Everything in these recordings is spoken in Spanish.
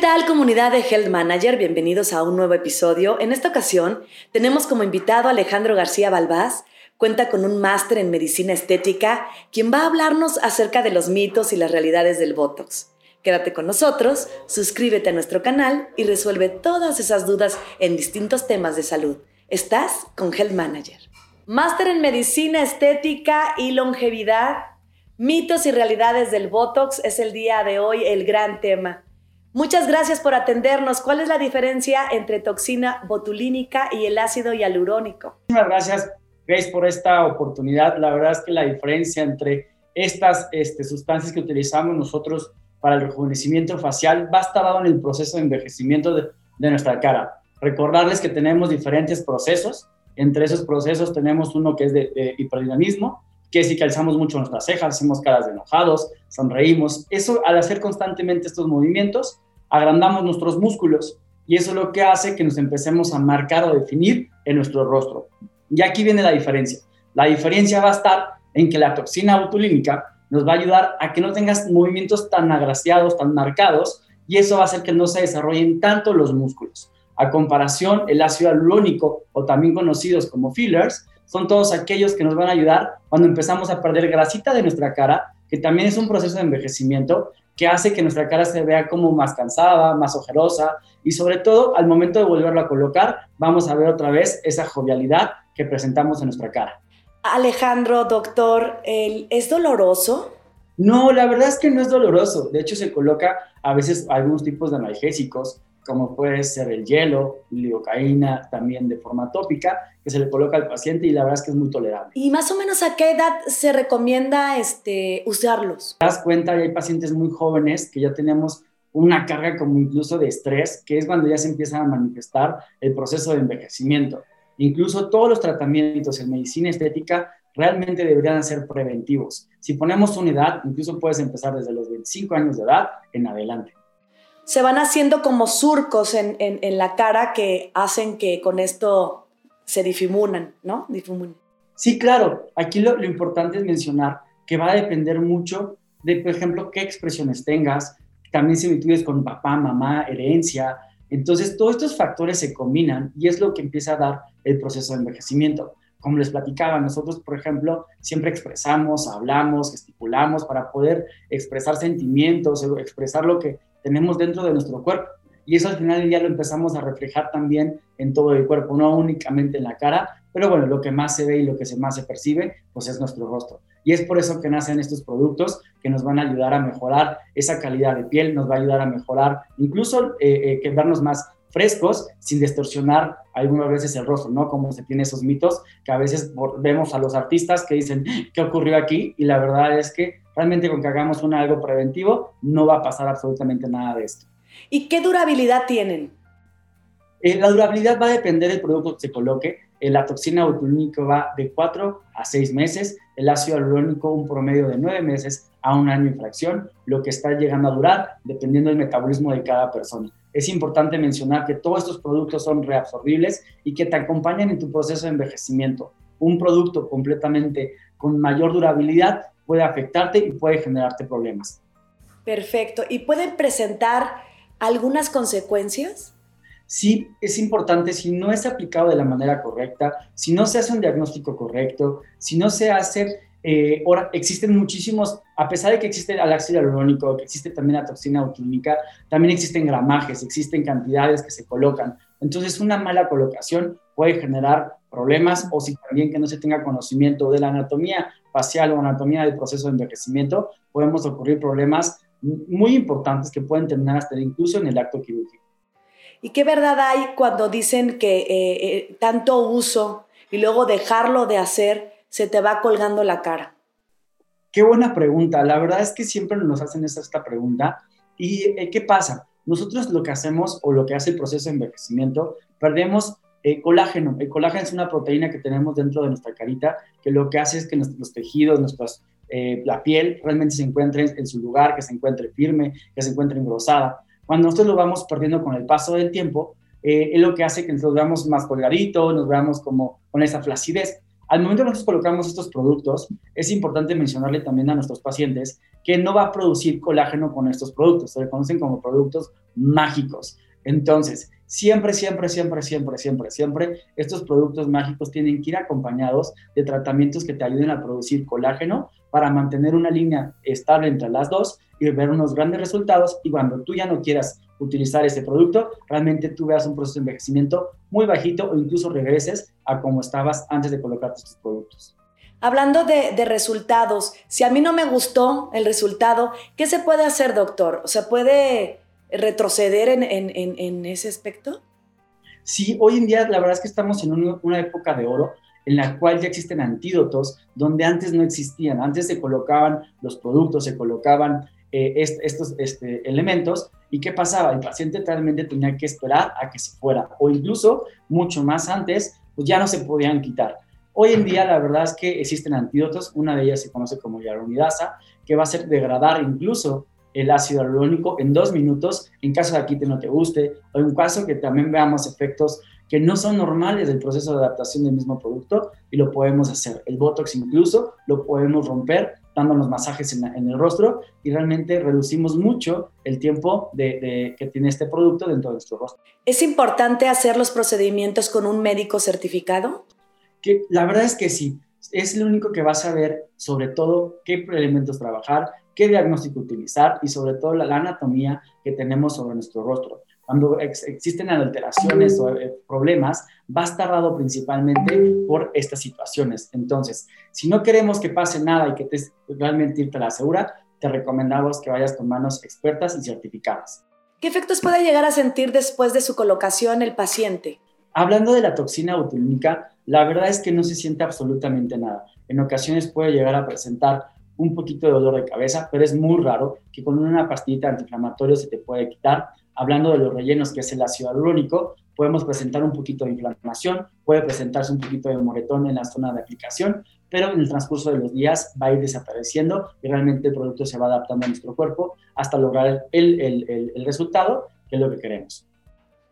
tal comunidad de Health Manager? Bienvenidos a un nuevo episodio. En esta ocasión tenemos como invitado a Alejandro García Balbás. Cuenta con un máster en medicina estética, quien va a hablarnos acerca de los mitos y las realidades del Botox. Quédate con nosotros, suscríbete a nuestro canal y resuelve todas esas dudas en distintos temas de salud. Estás con Health Manager. Máster en medicina estética y longevidad. Mitos y realidades del Botox es el día de hoy el gran tema. Muchas gracias por atendernos. ¿Cuál es la diferencia entre toxina botulínica y el ácido hialurónico? Muchas gracias, Grace, por esta oportunidad. La verdad es que la diferencia entre estas este, sustancias que utilizamos nosotros para el rejuvenecimiento facial va dado en el proceso de envejecimiento de, nuestra cara. Recordarles que tenemos diferentes procesos. Entre esos procesos tenemos uno que es de, de hiperdinamismo, que si calzamos mucho nuestras cejas, hacemos caras de enojados, sonreímos. Eso, al hacer constantemente estos movimientos, agrandamos nuestros músculos y eso es lo que hace que nos empecemos a marcar o definir en nuestro rostro. Y aquí viene la diferencia. La diferencia va a estar en que la toxina botulínica nos va a ayudar a que no tengas movimientos tan agraciados, tan marcados, y eso va a hacer que no se desarrollen tanto los músculos. A comparación, el ácido hialurónico, o también conocidos como fillers, son todos aquellos que nos van a ayudar cuando empezamos a perder grasita de nuestra cara, que también es un proceso de envejecimiento que hace que nuestra cara se vea como más cansada, más ojerosa y sobre todo al momento de volverlo a colocar vamos a ver otra vez esa jovialidad que presentamos en nuestra cara. Alejandro, doctor, ¿es doloroso? No, la verdad es que no es doloroso. De hecho, se coloca a veces algunos tipos de analgésicos como puede ser el hielo, lidocaína, también de forma tópica, que se le coloca al paciente y la verdad es que es muy tolerable. ¿Y más o menos a qué edad se recomienda este, usarlos? Te das cuenta, hay pacientes muy jóvenes que ya tenemos una carga como incluso de estrés, que es cuando ya se empieza a manifestar el proceso de envejecimiento. Incluso todos los tratamientos en medicina estética realmente deberían ser preventivos. Si ponemos una edad, incluso puedes empezar desde los 25 años de edad en adelante se van haciendo como surcos en, la cara que hacen que con esto se difuminan, ¿no? Difuminan. Sí, claro. Aquí lo, importante es mencionar que va a depender mucho de, por ejemplo, qué expresiones tengas, también similitudes con papá, mamá, herencia. Entonces, todos estos factores se combinan y es lo que empieza a dar el proceso de envejecimiento. Como les platicaba, nosotros, por ejemplo, siempre expresamos, hablamos, gesticulamos para poder expresar sentimientos, expresar lo que tenemos dentro de nuestro cuerpo. Y eso al final ya lo empezamos a reflejar también en todo el cuerpo, no únicamente en la cara, pero bueno, lo que más se ve y lo que más se percibe, pues es nuestro rostro. Y es por eso que nacen estos productos que nos van a ayudar a mejorar esa calidad de piel, nos va a ayudar a mejorar, incluso eh, eh quedarnos más frescos sin distorsionar algunas veces el rostro, ¿no? Como se tiene esos mitos que a veces vemos a los artistas que dicen, ¿qué ocurrió aquí? Y la verdad es que realmente con que hagamos un algo preventivo no va a pasar absolutamente nada de esto. ¿Y qué durabilidad tienen? Eh, la durabilidad va a depender del producto que se coloque. Eh, la toxina botulínica va de 4 a 6 meses, el ácido hialurónico un promedio de 9 meses a un año en fracción, lo que está llegando a durar dependiendo del metabolismo de cada persona. Es importante mencionar que todos estos productos son reabsorbibles y que te acompañan en tu proceso de envejecimiento. Un producto completamente con mayor durabilidad puede afectarte y puede generarte problemas. Perfecto. ¿Y pueden presentar algunas consecuencias? Sí, es importante, si no es aplicado de la manera correcta, si no se hace un diagnóstico correcto, si no se hace, eh, ahora existen muchísimos, a pesar de que existe el ácido hialurónico, que existe también la toxina botulínica, también existen gramajes, existen cantidades que se colocan. Entonces, una mala colocación puede generar problemas o si también que no se tenga conocimiento de la anatomía facial o anatomía del proceso de envejecimiento, podemos ocurrir problemas muy importantes que pueden terminar hasta incluso en el acto quirúrgico. ¿Y qué verdad hay cuando dicen que eh, eh, tanto uso y luego dejarlo de hacer se te va colgando la cara? Qué buena pregunta. La verdad es que siempre nos hacen esta, esta pregunta. ¿Y eh, qué pasa? Nosotros lo que hacemos o lo que hace el proceso de envejecimiento, perdemos eh, colágeno. El colágeno es una proteína que tenemos dentro de nuestra carita que lo que hace es que nuestros tejidos, nuestras, eh, la piel realmente se encuentre en su lugar, que se encuentre firme, que se encuentre engrosada. Cuando nosotros lo vamos perdiendo con el paso del tiempo, eh, es lo que hace que nos veamos más colgaditos, nos veamos como con esa flacidez. Al momento que nosotros colocamos estos productos, es importante mencionarle también a nuestros pacientes que no va a producir colágeno con estos productos, se le conocen como productos mágicos. Entonces, siempre, siempre, siempre, siempre, siempre, siempre, estos productos mágicos tienen que ir acompañados de tratamientos que te ayuden a producir colágeno para mantener una línea estable entre las dos y ver unos grandes resultados. Y cuando tú ya no quieras utilizar ese producto, realmente tú veas un proceso de envejecimiento muy bajito o incluso regreses a como estabas antes de colocarte estos productos. Hablando de, resultados, si a mí no me gustó el resultado, ¿qué se puede hacer, doctor? ¿Se puede retroceder en, ese aspecto? Sí, hoy en día la verdad es que estamos en una época de oro en la cual ya existen antídotos donde antes no existían. Antes se colocaban los productos, se colocaban eh, estos este, elementos y qué pasaba, el paciente realmente tenía que esperar a que se fuera o incluso mucho más antes, pues ya no se podían quitar. Hoy en día la verdad es que existen antídotos, una de ellas se conoce como hialuronidasa, que va a hacer degradar incluso el ácido hialurónico en dos minutos en caso de aquí te no te guste o en caso que también veamos efectos que no son normales del proceso de adaptación del mismo producto y lo podemos hacer. El Botox incluso lo podemos romper dándonos masajes en, el rostro y realmente reducimos mucho el tiempo de, que tiene este producto dentro de nuestro rostro. ¿Es importante hacer los procedimientos con un médico certificado? Que la verdad es que sí. Es lo único que va a saber sobre todo qué elementos trabajar, qué diagnóstico utilizar y sobre todo la anatomía que tenemos sobre nuestro rostro cuando existen alteraciones o eh, problemas, va a estar dado principalmente por estas situaciones. Entonces, si no queremos que pase nada y que te, realmente irte a la segura, te recomendamos que vayas con manos expertas y certificadas. ¿Qué efectos puede llegar a sentir después de su colocación el paciente? Hablando de la toxina botulínica, la verdad es que no se siente absolutamente nada. En ocasiones puede llegar a presentar un poquito de dolor de cabeza, pero es muy raro que con una pastillita antiinflamatoria se te puede quitar hablando de los rellenos, que es el ácido hialurónico, podemos presentar un poquito de inflamación, puede presentarse un poquito de moretón en la zona de aplicación, pero en el transcurso de los días va a ir desapareciendo y realmente el producto se va adaptando a nuestro cuerpo hasta lograr el, el, el resultado que es lo que queremos.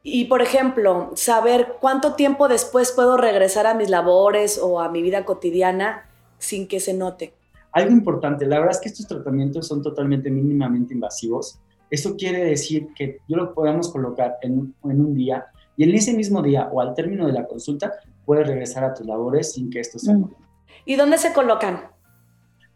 Y por ejemplo, saber cuánto tiempo después puedo regresar a mis labores o a mi vida cotidiana sin que se note. Algo importante, la verdad es que estos tratamientos son totalmente mínimamente invasivos. Eso quiere decir que yo lo podemos colocar en, un día y en ese mismo día o al término de la consulta puedes regresar a tus labores sin que esto se mm. ¿Y dónde se colocan?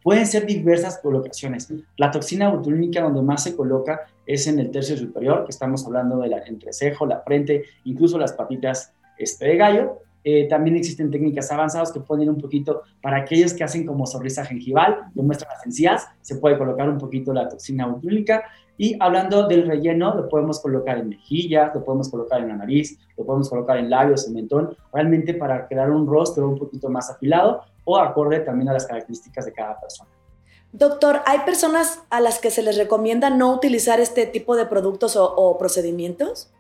Pueden ser diversas colocaciones. La toxina botulínica donde más se coloca es en el tercio superior, que estamos hablando del entrecejo, la frente, incluso las patitas este, de gallo. Eh, también existen técnicas avanzadas que pueden ir un poquito para aquellos que hacen como sonrisa gengival, que muestran las encías, se puede colocar un poquito la toxina botulínica. Y hablando del relleno, lo podemos colocar en mejillas, lo podemos colocar en la nariz, lo podemos colocar en labios, en mentón, realmente para crear un rostro un poquito más afilado o acorde también a las características de cada persona. Doctor, ¿hay personas a las que se les recomienda no utilizar este tipo de productos o, o procedimientos?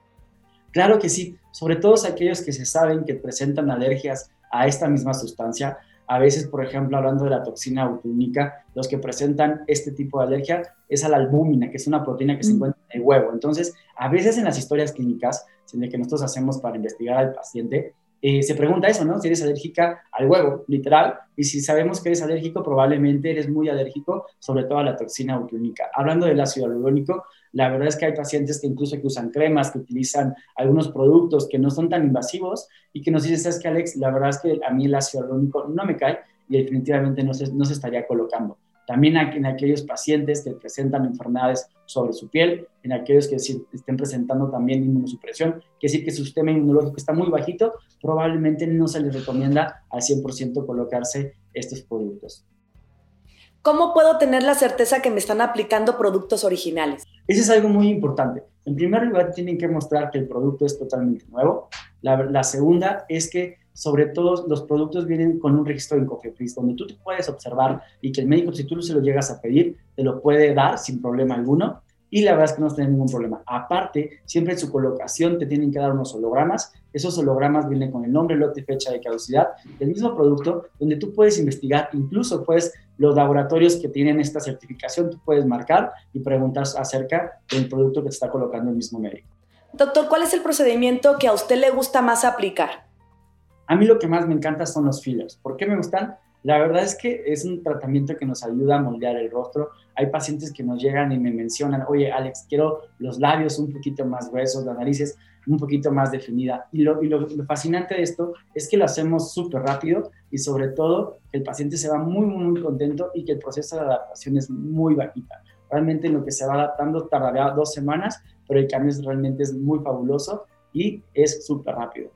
Claro que sí, sobre todo aquellos que se saben que presentan alergias a esta misma sustancia, a veces, por ejemplo, hablando de la toxina botulínica, los que presentan este tipo de alergia es a la albúmina, que es una proteína que se mm. encuentra en el huevo. Entonces, a veces en las historias clínicas, en que nosotros hacemos para investigar al paciente, eh, se pregunta eso, ¿no? Si eres alérgica al huevo, literal, y si sabemos que eres alérgico, probablemente eres muy alérgico, sobre todo a la toxina botulínica. Hablando del ácido hialurónico, la verdad es que hay pacientes que incluso que usan cremas, que utilizan algunos productos que no son tan invasivos y que nos dicen, ¿sabes qué, Alex? La verdad es que a mí el ácido hialurónico no me cae y definitivamente no se, no se estaría colocando. También en aquellos pacientes que presentan enfermedades sobre su piel, en aquellos que estén presentando también inmunosupresión, que decir que su sistema inmunológico está muy bajito, probablemente no se les recomienda al 100% colocarse estos productos. ¿Cómo puedo tener la certeza que me están aplicando productos originales? Eso es algo muy importante. En primer lugar, tienen que mostrar que el producto es totalmente nuevo. La, segunda es que, sobre todo, los productos vienen con un registro en COFEPRIS, donde tú te puedes observar y que el médico, si tú se lo llegas a pedir, te lo puede dar sin problema alguno y la verdad es que no tienen ningún problema. Aparte, siempre en su colocación te tienen que dar unos hologramas. Esos hologramas vienen con el nombre, lote fecha de caducidad del mismo producto, donde tú puedes investigar, incluso pues los laboratorios que tienen esta certificación, tú puedes marcar y preguntar acerca del producto que te está colocando el mismo médico. Doctor, ¿cuál es el procedimiento que a usted le gusta más aplicar? A mí lo que más me encanta son los fillers. ¿Por qué me gustan? La verdad es que es un tratamiento que nos ayuda a moldear el rostro. Hay pacientes que nos llegan y me mencionan, oye Alex, quiero los labios un poquito más gruesos, las narices un poquito más definida. Y lo, fascinante de esto es que lo hacemos súper rápido y sobre todo el paciente se va muy, muy contento y que el proceso de adaptación es muy bajita. Realmente lo que se va adaptando tardará dos semanas, pero el cambio realmente es muy fabuloso y es súper rápido.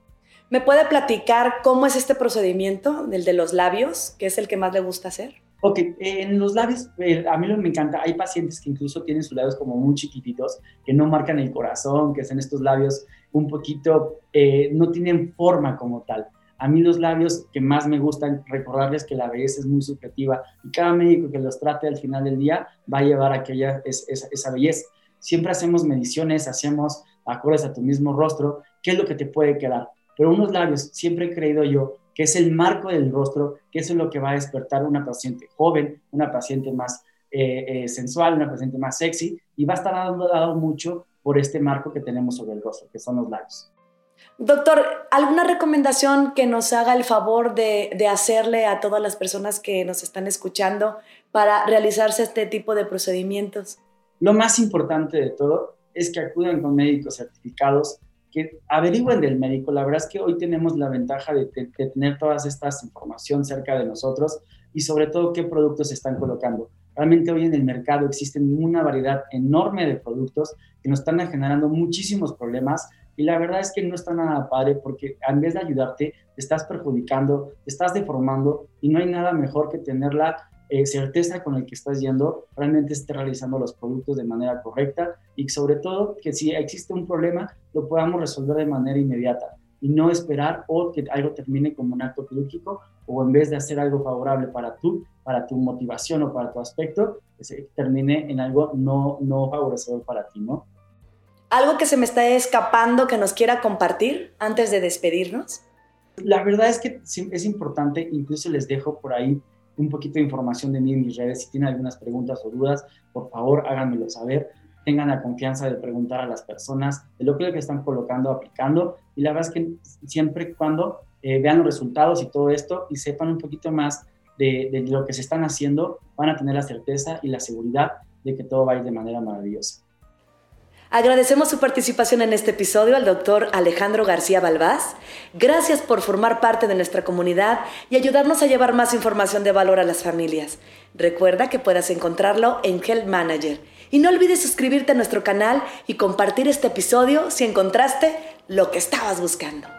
¿Me puede platicar cómo es este procedimiento, del de los labios, que es el que más le gusta hacer? Ok, en los labios, eh, a mí lo me encanta, hay pacientes que incluso tienen sus labios como muy chiquititos, que no marcan el corazón, que son estos labios un poquito, eh, no tienen forma como tal. A mí los labios que más me gustan, recordarles que la belleza es muy subjetiva y cada médico que los trate al final del día va a llevar aquella, esa belleza. Siempre hacemos mediciones, hacemos acordes a tu mismo rostro, qué es lo que te puede quedar pero unos labios, siempre he creído yo, que es el marco del rostro, que eso es lo que va a despertar una paciente joven, una paciente más eh, eh, sensual, una paciente más sexy, y va a estar dado mucho por este marco que tenemos sobre el rostro, que son los labios. Doctor, ¿alguna recomendación que nos haga el favor de, de, hacerle a todas las personas que nos están escuchando para realizarse este tipo de procedimientos? Lo más importante de todo es que acudan con médicos certificados que averigüen del médico. La verdad es que hoy tenemos la ventaja de, tener todas estas información cerca de nosotros y sobre todo qué productos se están colocando. Realmente hoy en el mercado existen una variedad enorme de productos que nos están generando muchísimos problemas y la verdad es que no está nada padre porque en vez de ayudarte, te estás perjudicando, te estás deformando y no hay nada mejor que tenerla eh, certeza con el que estás yendo, realmente esté realizando los productos de manera correcta y sobre todo que si existe un problema lo podamos resolver de manera inmediata y no esperar o que algo termine como un acto quirúrgico o en vez de hacer algo favorable para tú, para tu motivación o para tu aspecto, que se termine en algo no, no favorecedor para ti, ¿no? ¿Algo que se me está escapando que nos quiera compartir antes de despedirnos? La verdad es que es importante, incluso les dejo por ahí un poquito de información de mí en mis redes. Si tienen algunas preguntas o dudas, por favor háganmelo saber. Tengan la confianza de preguntar a las personas de lo que están colocando, aplicando. Y la verdad es que siempre y cuando eh, vean los resultados y todo esto y sepan un poquito más de, de lo que se están haciendo, van a tener la certeza y la seguridad de que todo va a ir de manera maravillosa. Agradecemos su participación en este episodio al doctor Alejandro García Balbás. Gracias por formar parte de nuestra comunidad y ayudarnos a llevar más información de valor a las familias. Recuerda que puedas encontrarlo en Health Manager. Y no olvides suscribirte a nuestro canal y compartir este episodio si encontraste lo que estabas buscando.